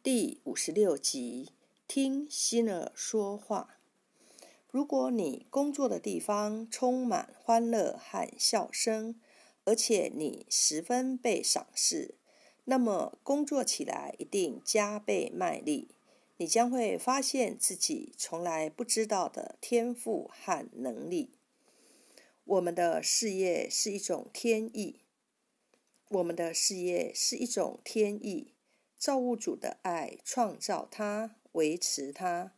第五十六集，听心儿说话。如果你工作的地方充满欢乐和笑声，而且你十分被赏识，那么工作起来一定加倍卖力。你将会发现自己从来不知道的天赋和能力。我们的事业是一种天意。我们的事业是一种天意，造物主的爱创造它，维持它。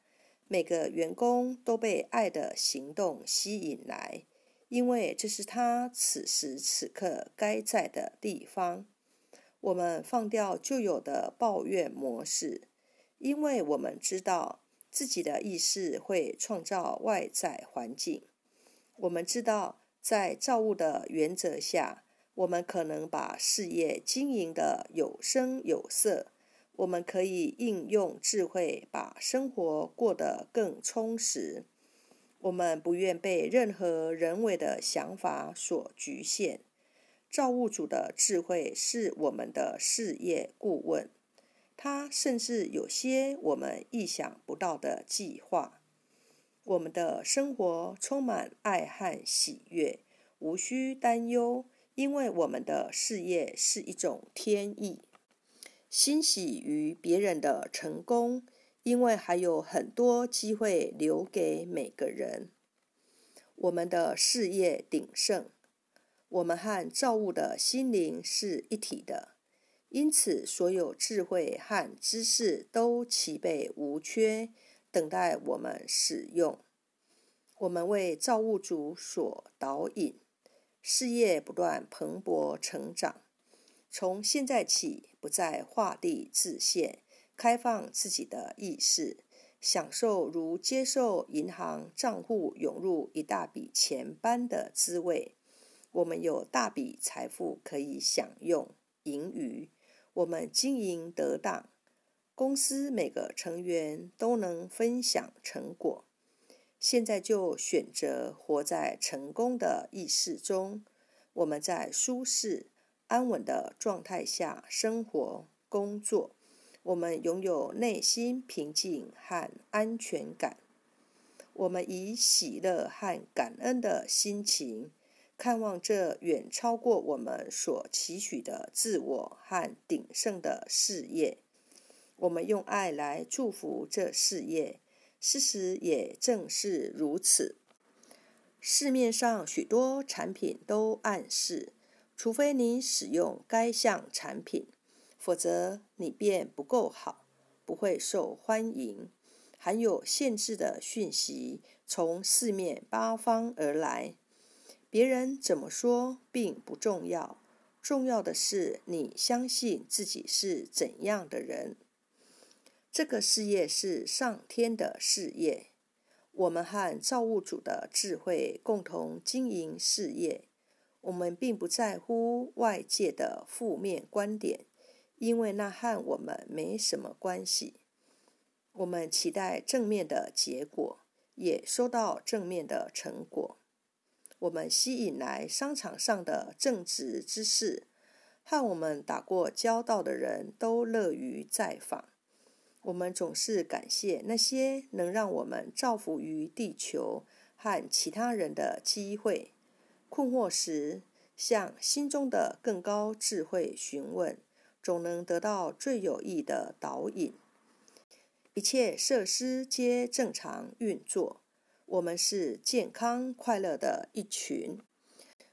每个员工都被爱的行动吸引来，因为这是他此时此刻该在的地方。我们放掉旧有的抱怨模式，因为我们知道自己的意识会创造外在环境。我们知道，在造物的原则下。我们可能把事业经营的有声有色，我们可以应用智慧把生活过得更充实。我们不愿被任何人为的想法所局限。造物主的智慧是我们的事业顾问，他甚至有些我们意想不到的计划。我们的生活充满爱和喜悦，无需担忧。因为我们的事业是一种天意，欣喜于别人的成功，因为还有很多机会留给每个人。我们的事业鼎盛，我们和造物的心灵是一体的，因此所有智慧和知识都齐备无缺，等待我们使用。我们为造物主所导引。事业不断蓬勃成长，从现在起不再画地自限，开放自己的意识，享受如接受银行账户涌入一大笔钱般的滋味。我们有大笔财富可以享用盈余，我们经营得当，公司每个成员都能分享成果。现在就选择活在成功的意识中。我们在舒适、安稳的状态下生活、工作。我们拥有内心平静和安全感。我们以喜乐和感恩的心情，看望这远超过我们所期许的自我和鼎盛的事业。我们用爱来祝福这事业。事实也正是如此。市面上许多产品都暗示，除非你使用该项产品，否则你便不够好，不会受欢迎。含有限制的讯息从四面八方而来，别人怎么说并不重要，重要的是你相信自己是怎样的人。这个事业是上天的事业，我们和造物主的智慧共同经营事业。我们并不在乎外界的负面观点，因为那和我们没什么关系。我们期待正面的结果，也收到正面的成果。我们吸引来商场上的正直之士，和我们打过交道的人都乐于再访。我们总是感谢那些能让我们造福于地球和其他人的机会。困惑时，向心中的更高智慧询问，总能得到最有益的导引。一切设施皆正常运作，我们是健康快乐的一群。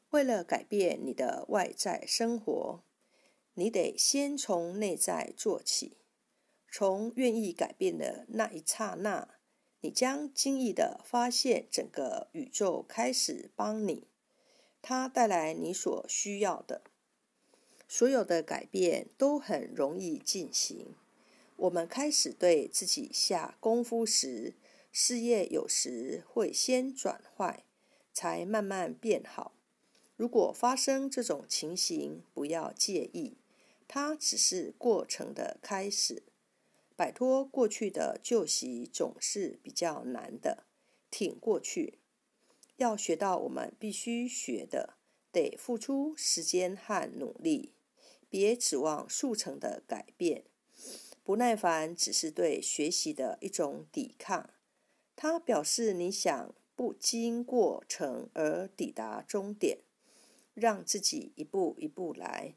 为了改变你的外在生活，你得先从内在做起。从愿意改变的那一刹那，你将惊异的发现整个宇宙开始帮你，它带来你所需要的。所有的改变都很容易进行。我们开始对自己下功夫时，事业有时会先转坏，才慢慢变好。如果发生这种情形，不要介意，它只是过程的开始。摆脱过去的旧习总是比较难的，挺过去。要学到我们必须学的，得付出时间和努力。别指望速成的改变，不耐烦只是对学习的一种抵抗，它表示你想不经过程而抵达终点，让自己一步一步来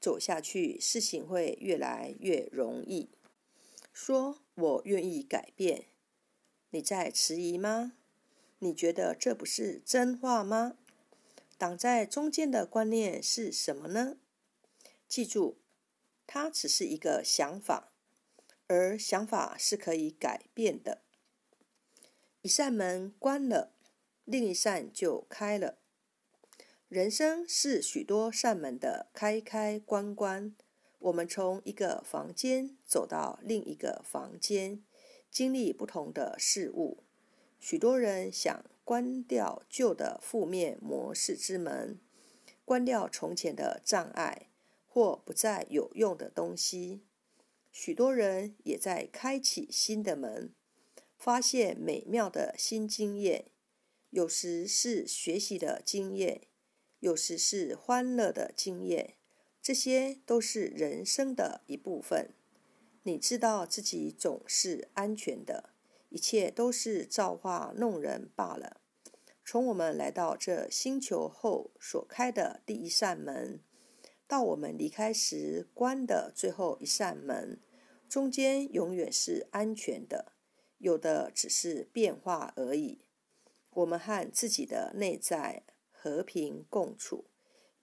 走下去，事情会越来越容易。说我愿意改变，你在迟疑吗？你觉得这不是真话吗？挡在中间的观念是什么呢？记住，它只是一个想法，而想法是可以改变的。一扇门关了，另一扇就开了。人生是许多扇门的开开关关。我们从一个房间走到另一个房间，经历不同的事物。许多人想。关掉旧的负面模式之门，关掉从前的障碍或不再有用的东西。许多人也在开启新的门，发现美妙的新经验。有时是学习的经验，有时是欢乐的经验。这些都是人生的一部分。你知道自己总是安全的。一切都是造化弄人罢了。从我们来到这星球后所开的第一扇门，到我们离开时关的最后一扇门，中间永远是安全的，有的只是变化而已。我们和自己的内在和平共处，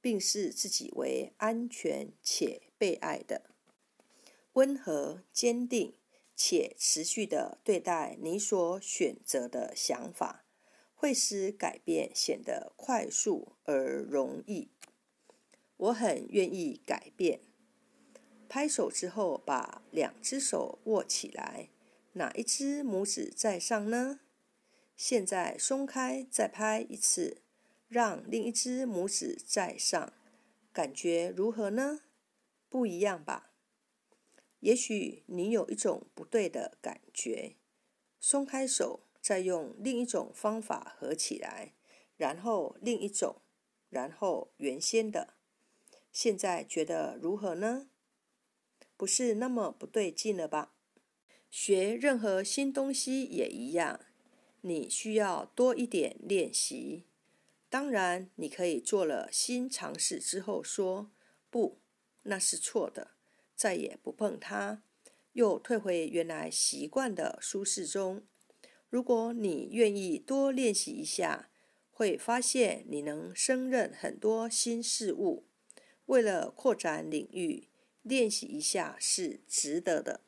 并视自己为安全且被爱的，温和坚定。且持续的对待你所选择的想法，会使改变显得快速而容易。我很愿意改变。拍手之后，把两只手握起来，哪一只拇指在上呢？现在松开，再拍一次，让另一只拇指在上，感觉如何呢？不一样吧？也许你有一种不对的感觉，松开手，再用另一种方法合起来，然后另一种，然后原先的。现在觉得如何呢？不是那么不对劲了吧？学任何新东西也一样，你需要多一点练习。当然，你可以做了新尝试之后说不，那是错的。再也不碰它，又退回原来习惯的舒适中。如果你愿意多练习一下，会发现你能胜任很多新事物。为了扩展领域，练习一下是值得的。